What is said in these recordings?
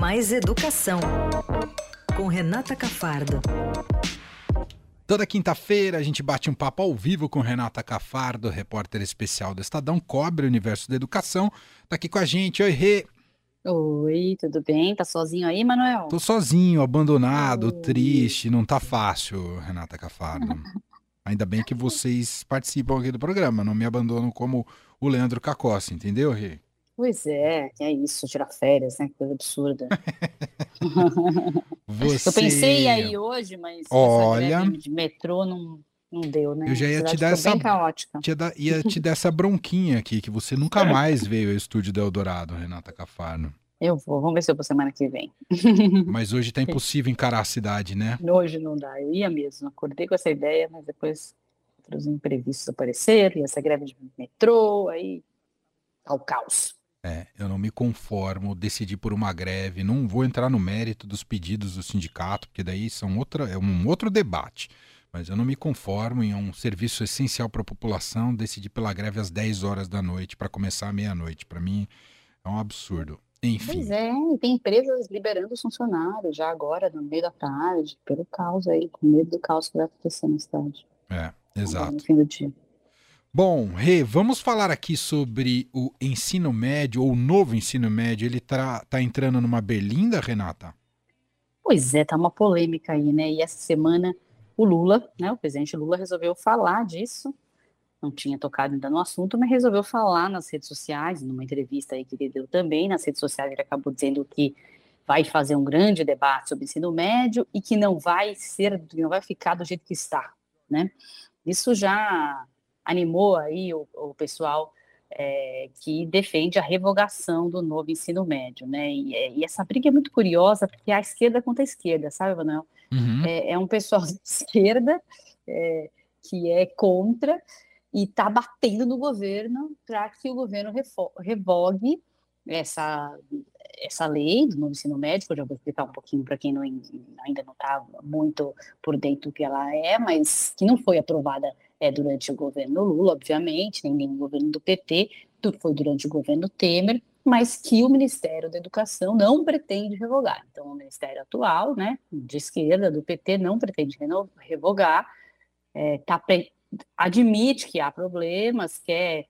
Mais Educação, com Renata Cafardo. Toda quinta-feira a gente bate um papo ao vivo com Renata Cafardo, repórter especial do Estadão, cobre o universo da educação. Tá aqui com a gente. Oi, Rê. Oi, tudo bem? Tá sozinho aí, Manuel? Tô sozinho, abandonado, Oi. triste, não tá fácil, Renata Cafardo. Ainda bem que vocês participam aqui do programa, não me abandonam como o Leandro Cacossi, entendeu, Rê? Pois é, é isso, tirar férias, né? Que coisa absurda. Você... Eu pensei aí hoje, mas Olha... de metrô não, não deu, né? Eu já ia te dar essa ia te dar essa bronquinha aqui, que você nunca mais veio ao estúdio do Eldorado, Renata Cafarno. Eu vou, vamos ver se eu vou semana que vem. Mas hoje tá impossível encarar a cidade, né? Hoje não dá, eu ia mesmo, acordei com essa ideia, mas depois outros imprevistos apareceram, e essa greve de metrô, aí tá o caos. É, eu não me conformo, decidi por uma greve, não vou entrar no mérito dos pedidos do sindicato, porque daí são outra, é um outro debate. Mas eu não me conformo em um serviço essencial para a população, decidir pela greve às 10 horas da noite para começar à meia-noite. Para mim é um absurdo. Enfim. Pois é, tem empresas liberando os funcionários já agora, no meio da tarde, pelo caos aí, com medo do caos que vai acontecer na cidade. É, exato. No fim do dia. Bom, Rê, vamos falar aqui sobre o ensino médio, ou o novo ensino médio. Ele está tá entrando numa berlinda, Renata? Pois é, tá uma polêmica aí, né? E essa semana o Lula, né, o presidente Lula resolveu falar disso. Não tinha tocado ainda no assunto, mas resolveu falar nas redes sociais, numa entrevista aí que ele deu também nas redes sociais, ele acabou dizendo que vai fazer um grande debate sobre ensino médio e que não vai ser, não vai ficar do jeito que está, né? Isso já animou aí o, o pessoal é, que defende a revogação do novo ensino médio, né? E, é, e, essa briga é muito curiosa porque é a esquerda contra a esquerda, sabe, Manuel? Uhum. É, é, um pessoal de esquerda é, que é contra e está batendo no governo para que o governo revogue essa, essa lei do novo ensino médio, eu já vou explicar um pouquinho para quem não, ainda não está muito por dentro do que ela é, mas que não foi aprovada é, durante o governo Lula, obviamente, nem nenhum governo do PT, foi durante o governo Temer, mas que o Ministério da Educação não pretende revogar. Então, o Ministério atual, né, de esquerda, do PT, não pretende revogar, é, tá, admite que há problemas, quer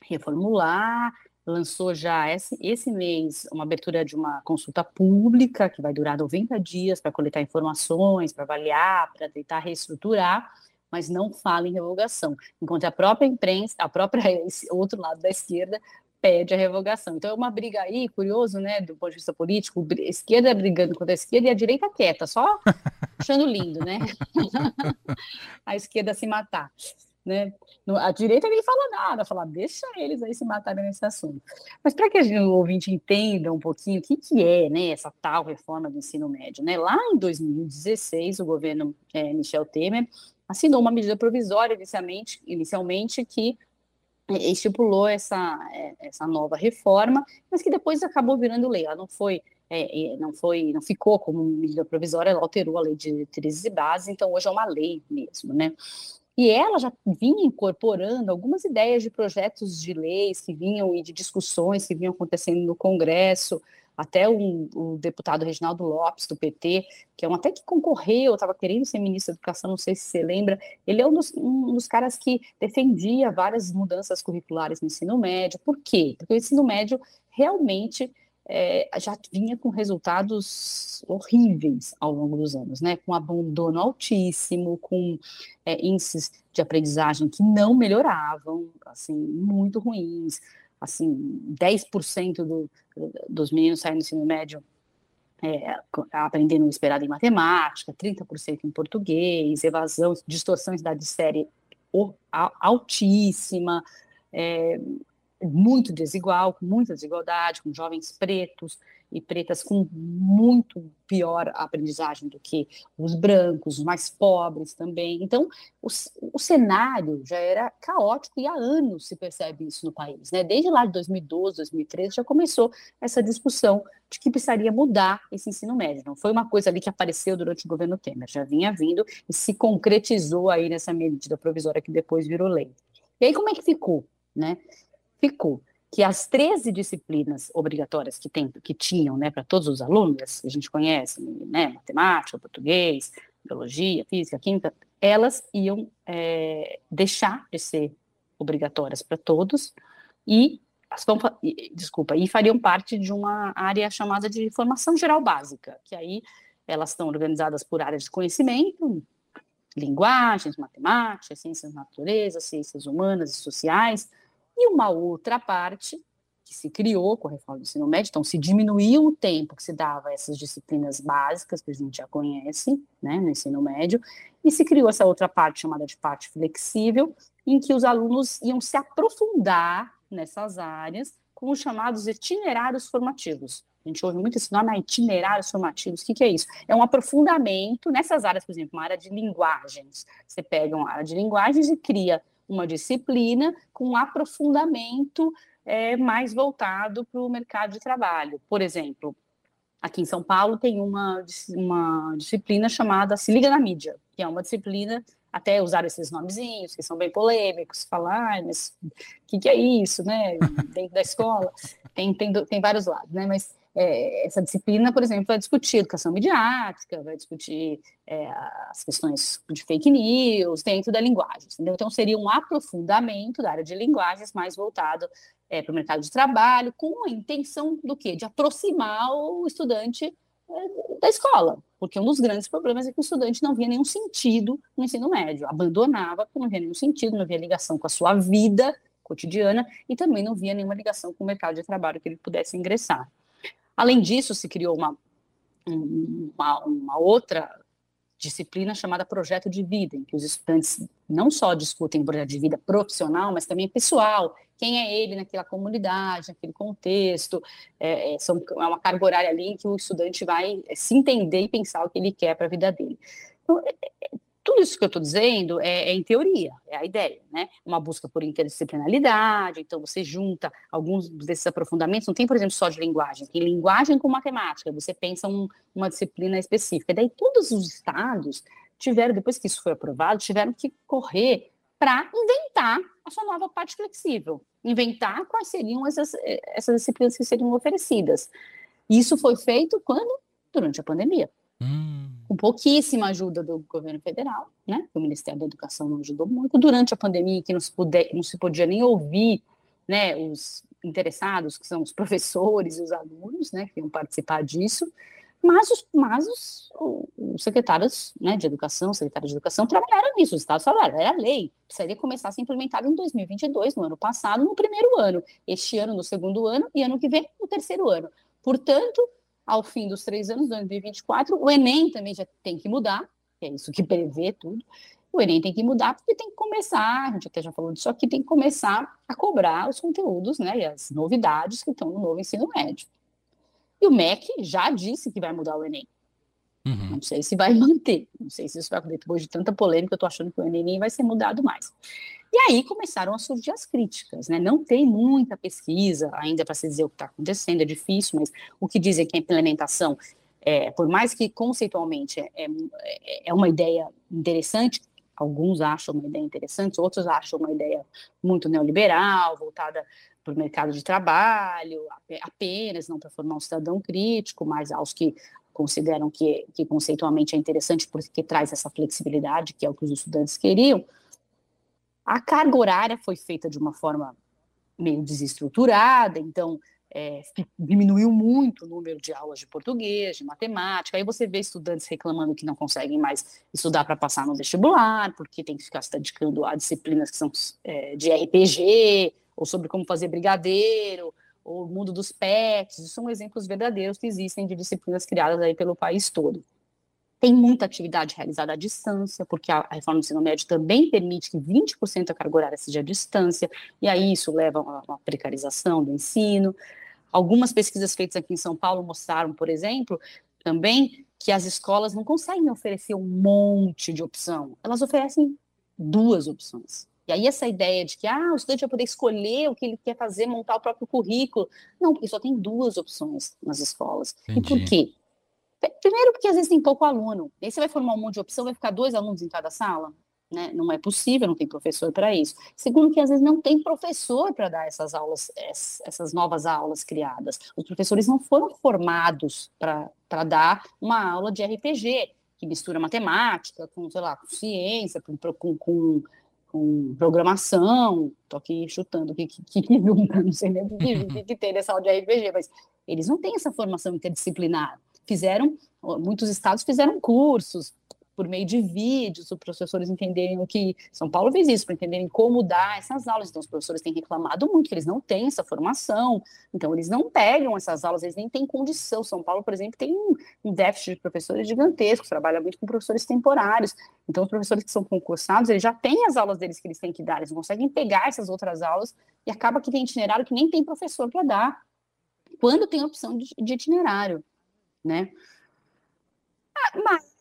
reformular, lançou já esse, esse mês uma abertura de uma consulta pública que vai durar 90 dias para coletar informações, para avaliar, para tentar reestruturar, mas não fala em revogação. Enquanto a própria imprensa, a própria outro lado da esquerda pede a revogação. Então é uma briga aí, curioso, né, do ponto de vista político, a esquerda brigando contra a esquerda e a direita quieta, só achando lindo, né? a esquerda se matar. Né? A direita nem fala nada, fala, deixa eles aí se matarem nesse assunto. Mas para que o ouvinte entenda um pouquinho o que, que é né, essa tal reforma do ensino médio, né? lá em 2016, o governo é, Michel Temer assinou uma medida provisória inicialmente, inicialmente que é, estipulou essa, é, essa nova reforma, mas que depois acabou virando lei. Ela não foi, é, não foi, não ficou como medida provisória, ela alterou a lei de diretrizes e bases, então hoje é uma lei mesmo, né? E ela já vinha incorporando algumas ideias de projetos de leis que vinham e de discussões que vinham acontecendo no Congresso, até o, o deputado Reginaldo Lopes, do PT, que é um até que concorreu, estava querendo ser ministro da Educação, não sei se você lembra, ele é um dos, um dos caras que defendia várias mudanças curriculares no ensino médio. Por quê? Porque o ensino médio realmente é, já vinha com resultados horríveis ao longo dos anos, né? Com abandono altíssimo, com é, índices de aprendizagem que não melhoravam, assim, muito ruins. Assim, 10% do, dos meninos saem do ensino médio é, aprendendo esperado em matemática, 30% em português, evasão, distorção de idade de série altíssima, é, muito desigual, com muita desigualdade, com jovens pretos e pretas com muito pior aprendizagem do que os brancos, os mais pobres também. Então, o, o cenário já era caótico e há anos se percebe isso no país. Né? Desde lá de 2012, 2013, já começou essa discussão de que precisaria mudar esse ensino médio. Não foi uma coisa ali que apareceu durante o governo Temer, já vinha vindo e se concretizou aí nessa medida provisória que depois virou lei. E aí, como é que ficou? Né? Ficou que as 13 disciplinas obrigatórias que, tem, que tinham né, para todos os alunos, que a gente conhece, né, matemática, português, biologia, física, química, elas iam é, deixar de ser obrigatórias para todos e desculpa, e fariam parte de uma área chamada de formação geral básica, que aí elas estão organizadas por áreas de conhecimento, linguagens, matemática, ciências da natureza, ciências humanas e sociais, e uma outra parte que se criou com a reforma do ensino médio, então se diminuiu o tempo que se dava a essas disciplinas básicas, que a gente já conhece, né, no ensino médio, e se criou essa outra parte chamada de parte flexível, em que os alunos iam se aprofundar nessas áreas com os chamados itinerários formativos. A gente ouve muito esse nome, itinerários formativos. O que, que, é isso? É um aprofundamento nessas áreas, por exemplo, uma área de linguagens. Você pega uma área de linguagens e cria uma disciplina com um aprofundamento é, mais voltado para o mercado de trabalho. Por exemplo, aqui em São Paulo tem uma, uma disciplina chamada Se Liga na Mídia, que é uma disciplina até usar esses nomezinhos, que são bem polêmicos, falar, ah, mas o que, que, é isso, né, dentro da escola, tem, tem, tem vários lados, né, mas é, essa disciplina, por exemplo, vai discutir educação midiática, vai discutir é, as questões de fake news dentro da linguagem, entendeu? Então, seria um aprofundamento da área de linguagens mais voltado é, para o mercado de trabalho, com a intenção do quê? De aproximar o estudante é, da escola, porque um dos grandes problemas é que o estudante não via nenhum sentido no ensino médio, abandonava porque não via nenhum sentido, não via ligação com a sua vida cotidiana e também não via nenhuma ligação com o mercado de trabalho que ele pudesse ingressar. Além disso, se criou uma, uma, uma outra disciplina chamada projeto de vida, em que os estudantes não só discutem o projeto de vida profissional, mas também pessoal, quem é ele naquela comunidade, naquele contexto, é, é, é uma carga horária ali em que o estudante vai se entender e pensar o que ele quer para a vida dele. Então, é, é tudo isso que eu estou dizendo é, é, em teoria, é a ideia, né? Uma busca por interdisciplinaridade, então você junta alguns desses aprofundamentos, não tem, por exemplo, só de linguagem, tem linguagem com matemática, você pensa um, uma disciplina específica. E daí todos os estados tiveram, depois que isso foi aprovado, tiveram que correr para inventar a sua nova parte flexível, inventar quais seriam essas, essas disciplinas que seriam oferecidas. Isso foi feito quando? Durante a pandemia. Hum com pouquíssima ajuda do governo federal, né? O Ministério da Educação não ajudou muito. Durante a pandemia, que não se, puder, não se podia nem ouvir né, os interessados, que são os professores e os alunos, né, que iam participar disso, mas os, mas os, os secretários né, de educação, o secretário de educação trabalharam nisso, os estados falaram, era lei, precisaria começar a ser implementado em 2022, no ano passado, no primeiro ano, este ano no segundo ano e ano que vem no terceiro ano. Portanto, ao fim dos três anos, 2024. O Enem também já tem que mudar, que é isso que prevê tudo. O Enem tem que mudar porque tem que começar, a gente até já falou disso aqui, tem que começar a cobrar os conteúdos né, e as novidades que estão no novo ensino médio. E o MEC já disse que vai mudar o Enem. Uhum. Não sei se vai manter, não sei se isso vai acontecer. Depois de tanta polêmica, eu estou achando que o Enem vai ser mudado mais. E aí começaram a surgir as críticas, né? Não tem muita pesquisa ainda para se dizer o que está acontecendo, é difícil, mas o que dizem que a implementação, é, por mais que conceitualmente é, é, é uma ideia interessante, alguns acham uma ideia interessante, outros acham uma ideia muito neoliberal, voltada para o mercado de trabalho, apenas, não para formar um cidadão crítico, mas aos que consideram que, que conceitualmente é interessante porque traz essa flexibilidade, que é o que os estudantes queriam. A carga horária foi feita de uma forma meio desestruturada, então é, diminuiu muito o número de aulas de português, de matemática. Aí você vê estudantes reclamando que não conseguem mais estudar para passar no vestibular, porque tem que ficar se dedicando a disciplinas que são é, de RPG, ou sobre como fazer brigadeiro, o mundo dos pets, são exemplos verdadeiros que existem de disciplinas criadas aí pelo país todo. Tem muita atividade realizada à distância, porque a reforma do ensino médio também permite que 20% da carga horária seja à distância, e aí isso leva a uma precarização do ensino. Algumas pesquisas feitas aqui em São Paulo mostraram, por exemplo, também que as escolas não conseguem oferecer um monte de opção, elas oferecem duas opções. E aí essa ideia de que ah, o estudante vai poder escolher o que ele quer fazer, montar o próprio currículo. Não, porque só tem duas opções nas escolas. Entendi. E por quê? Primeiro porque às vezes tem pouco aluno. E aí você vai formar um monte de opção, vai ficar dois alunos em cada sala. né? Não é possível, não tem professor para isso. Segundo, que às vezes não tem professor para dar essas aulas, essas novas aulas criadas. Os professores não foram formados para dar uma aula de RPG, que mistura matemática com, sei lá, com ciência, com, com, com, com programação. Estou aqui chutando que, que, que, não sei nem o que, que tem nessa aula de RPG, mas eles não têm essa formação interdisciplinar. Fizeram, muitos estados fizeram cursos, por meio de vídeos, os professores entenderem o que. São Paulo fez isso, para entenderem como dar essas aulas. Então, os professores têm reclamado muito que eles não têm essa formação, então, eles não pegam essas aulas, eles nem têm condição. São Paulo, por exemplo, tem um, déficit de professores gigantesco, trabalha muito com professores temporários. Então, os professores que são concursados, eles já têm as aulas deles que eles têm que dar, eles não conseguem pegar essas outras aulas e acaba que tem itinerário que nem tem professor para dar, quando tem opção de, de itinerário, né? Ah, mas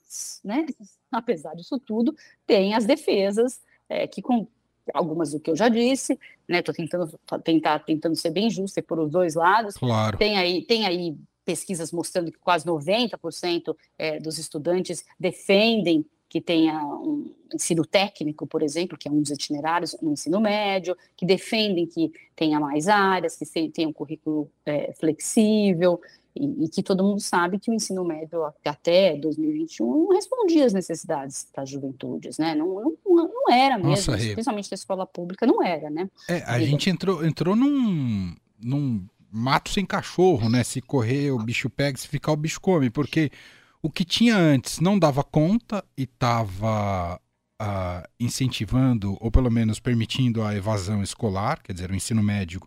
né? Apesar disso tudo, tem as defesas é, que com algumas do que eu já disse, né? Estou tentando tentar tentando ser bem justa por os dois lados. Claro. Tem aí tem aí pesquisas mostrando que quase 90% é, dos estudantes defendem que tenha um ensino técnico, por exemplo, que é um dos itinerários no ensino médio, que defendem que tenha mais áreas, que tenha um currículo é, flexível, e, e, que todo mundo sabe que o ensino médio até 2021 não respondia às necessidades das juventudes, né? Não, não, não era mesmo, Nossa, principalmente na escola pública, não era, né? É, a e, gente entrou, entrou num, num mato sem cachorro, né? Se correr o bicho pega, se ficar o bicho come, porque o que tinha antes não dava conta e estava uh, ah, incentivando, ou pelo menos permitindo a evasão escolar, quer dizer, o ensino médio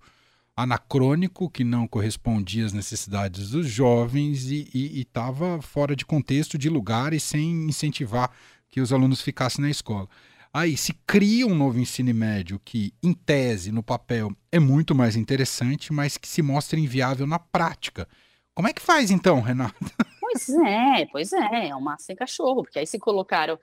anacrônico que não correspondia às necessidades dos jovens e estava fora de contexto, de lugar e sem incentivar que os alunos ficassem na escola. Aí se cria um novo ensino médio que, em tese, no papel, é muito mais interessante, mas que se mostra inviável na prática. Como é que faz então, Renata? Pois é, pois é, é uma sem cachorro, porque aí se colocaram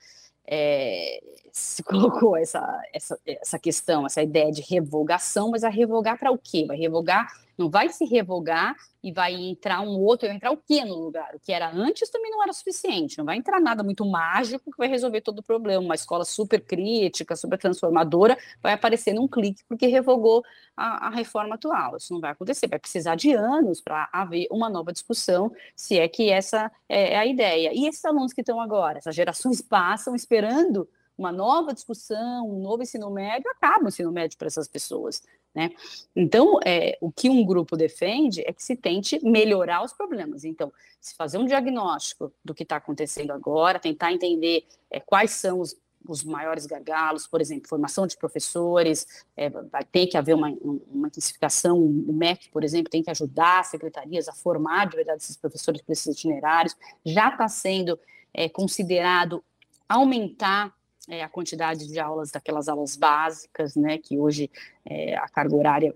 é, se colocou essa, essa, essa questão, essa ideia de revogação, mas a revogar para o quê? Vai revogar, não vai se revogar e vai entrar um outro, vai entrar o quê no lugar? O que era antes também não era suficiente, não vai entrar nada muito mágico que vai resolver todo o problema. Uma escola super crítica, super transformadora, vai aparecer num clique porque revogou a, a reforma atual. Isso não vai acontecer, vai precisar de anos para haver uma nova discussão, se é que essa é a ideia. E esses alunos que estão agora, essas gerações passam esperando uma nova discussão, um novo ensino médio, acaba o ensino médio para essas pessoas. Né? Então, é, o que um grupo defende é que se tente melhorar os problemas. Então, se fazer um diagnóstico do que está acontecendo agora, tentar entender é, quais são os, os, maiores gargalos, por exemplo, formação de professores, é, vai ter que haver uma, uma intensificação, o MEC, por exemplo, tem que ajudar as secretarias a formar de verdade esses professores para esses itinerários, já está sendo é, considerado aumentar é, a quantidade de aulas daquelas aulas básicas, né, que hoje é, a carga horária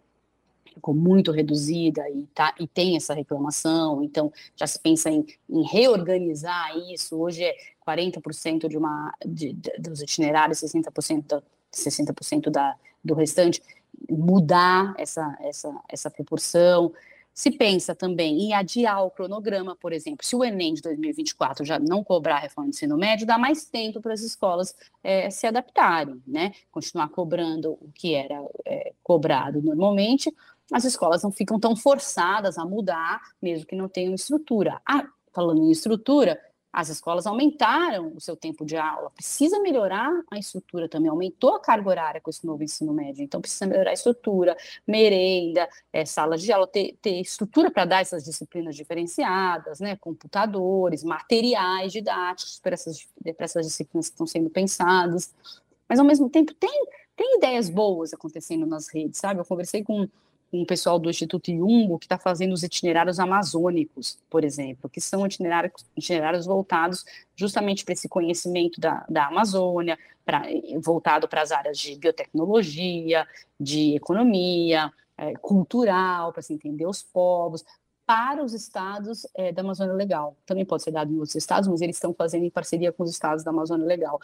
ficou muito reduzida e, tá, e tem essa reclamação, então já se pensa em, em reorganizar isso, hoje é 40% de uma, de, de, dos itinerários, 60%, da, 60% da, do restante, mudar essa, essa, essa proporção, se pensa também em adiar o cronograma, por exemplo, se o Enem de 2024 já não cobrar a reforma do ensino médio, dá mais tempo para as escolas é, se adaptarem, né? Continuar cobrando o que era é, cobrado normalmente, as escolas não ficam tão forçadas a mudar, mesmo que não tenham estrutura. Ah, falando em estrutura, as escolas aumentaram o seu tempo de aula, precisa melhorar a estrutura também, aumentou a carga horária com esse novo ensino médio, então precisa melhorar a estrutura, merenda, é, de aula, ter, ter estrutura para dar essas disciplinas diferenciadas, né, computadores, materiais didáticos para essas, essas disciplinas que estão sendo pensadas, mas ao mesmo tempo tem, tem ideias boas acontecendo nas redes, sabe? Eu conversei com um pessoal do Instituto Iumbo que está fazendo os itinerários amazônicos, por exemplo, que são itinerários, itinerários voltados justamente para esse conhecimento da, da Amazônia, pra, voltado para as áreas de biotecnologia, de economia, é, cultural, para se entender os povos, para os estados é, da Amazônia Legal. Também pode ser dado em outros estados, mas eles estão fazendo em parceria com os estados da Amazônia Legal.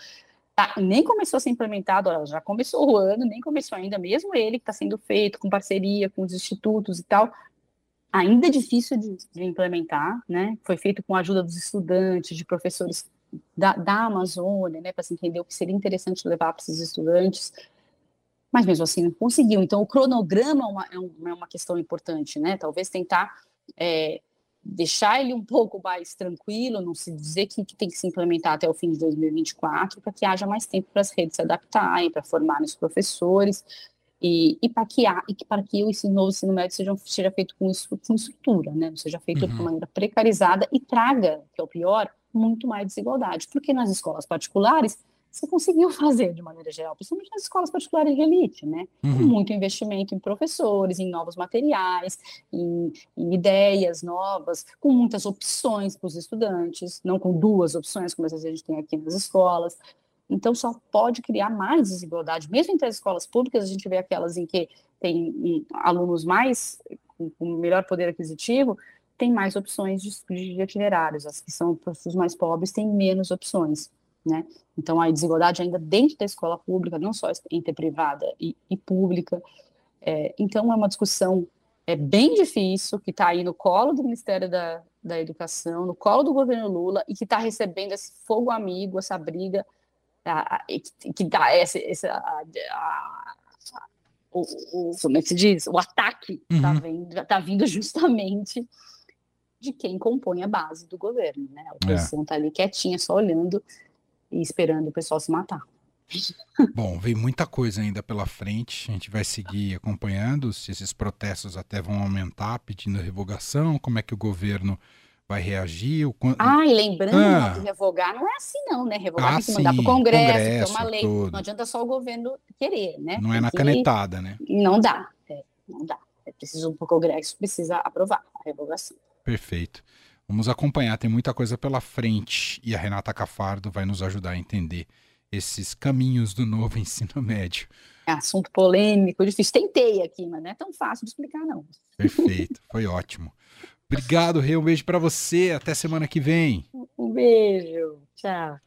Tá, nem começou a ser implementado, já começou o ano, nem começou ainda, mesmo ele que está sendo feito com parceria com os institutos e tal, ainda é difícil de, de, implementar, né? Foi feito com a ajuda dos estudantes, de professores da, da Amazônia, né, para se entender o que seria interessante levar para esses estudantes, mas mesmo assim não conseguiu. Então, o cronograma é uma, é é uma questão importante, né? Talvez tentar é, deixar ele um pouco mais tranquilo, não se dizer que, que, tem que se implementar até o fim de 2024, para que haja mais tempo para as redes se adaptarem, para formarem os professores, e, e para que, e para que o ensino, novo ensino médio seja, seja feito com, isso, com estrutura, né? não seja feito uhum. de maneira precarizada e traga, que é o pior, muito mais desigualdade, porque nas escolas particulares você conseguiu fazer de maneira geral, principalmente nas escolas particulares de elite, né? Uhum. Com muito investimento em professores, em novos materiais, em, em ideias novas, com muitas opções para os estudantes, não com duas opções, como às vezes a gente tem aqui nas escolas. Então, só pode criar mais desigualdade. Mesmo entre as escolas públicas, a gente vê aquelas em que tem alunos mais com, com, melhor poder aquisitivo, tem mais opções de, de itinerários. As que são os mais pobres têm menos opções. Né? Então, a desigualdade ainda dentro da escola pública, não só entre privada e, e pública. É, então, é uma discussão é bem difícil, que está aí no colo do Ministério da, da Educação, no colo do governo Lula, e que está recebendo esse fogo amigo, essa briga, a, a, que dá essa, essa a, o, o, como é que se diz? O ataque está uhum. vindo, tá vindo justamente de quem compõe a base do governo, né? A oposição está é. ali quietinha, só olhando e esperando o pessoal se matar. Bom, vem muita coisa ainda pela frente. A gente vai seguir acompanhando se esses protestos até vão aumentar, pedindo revogação, como é que o governo vai reagir. O... Ah, e lembrando ah. que revogar não é assim, não, né? Revogar ah, tem que mandar para o Congresso, Congresso, que é uma lei. Tudo. Não adianta só o governo querer, né? Não é na canetada, né? Não dá. É, não dá. É preciso, o Congresso precisa aprovar a revogação. Perfeito. Vamos acompanhar, tem muita coisa pela frente e a Renata Cafardo vai nos ajudar a entender esses caminhos do novo ensino médio. É assunto polêmico, difícil. Tentei aqui, mas não é tão fácil de explicar, não. Perfeito, foi ótimo. Obrigado, Rê. Um beijo para você. Até semana que vem. Um beijo. Tchau.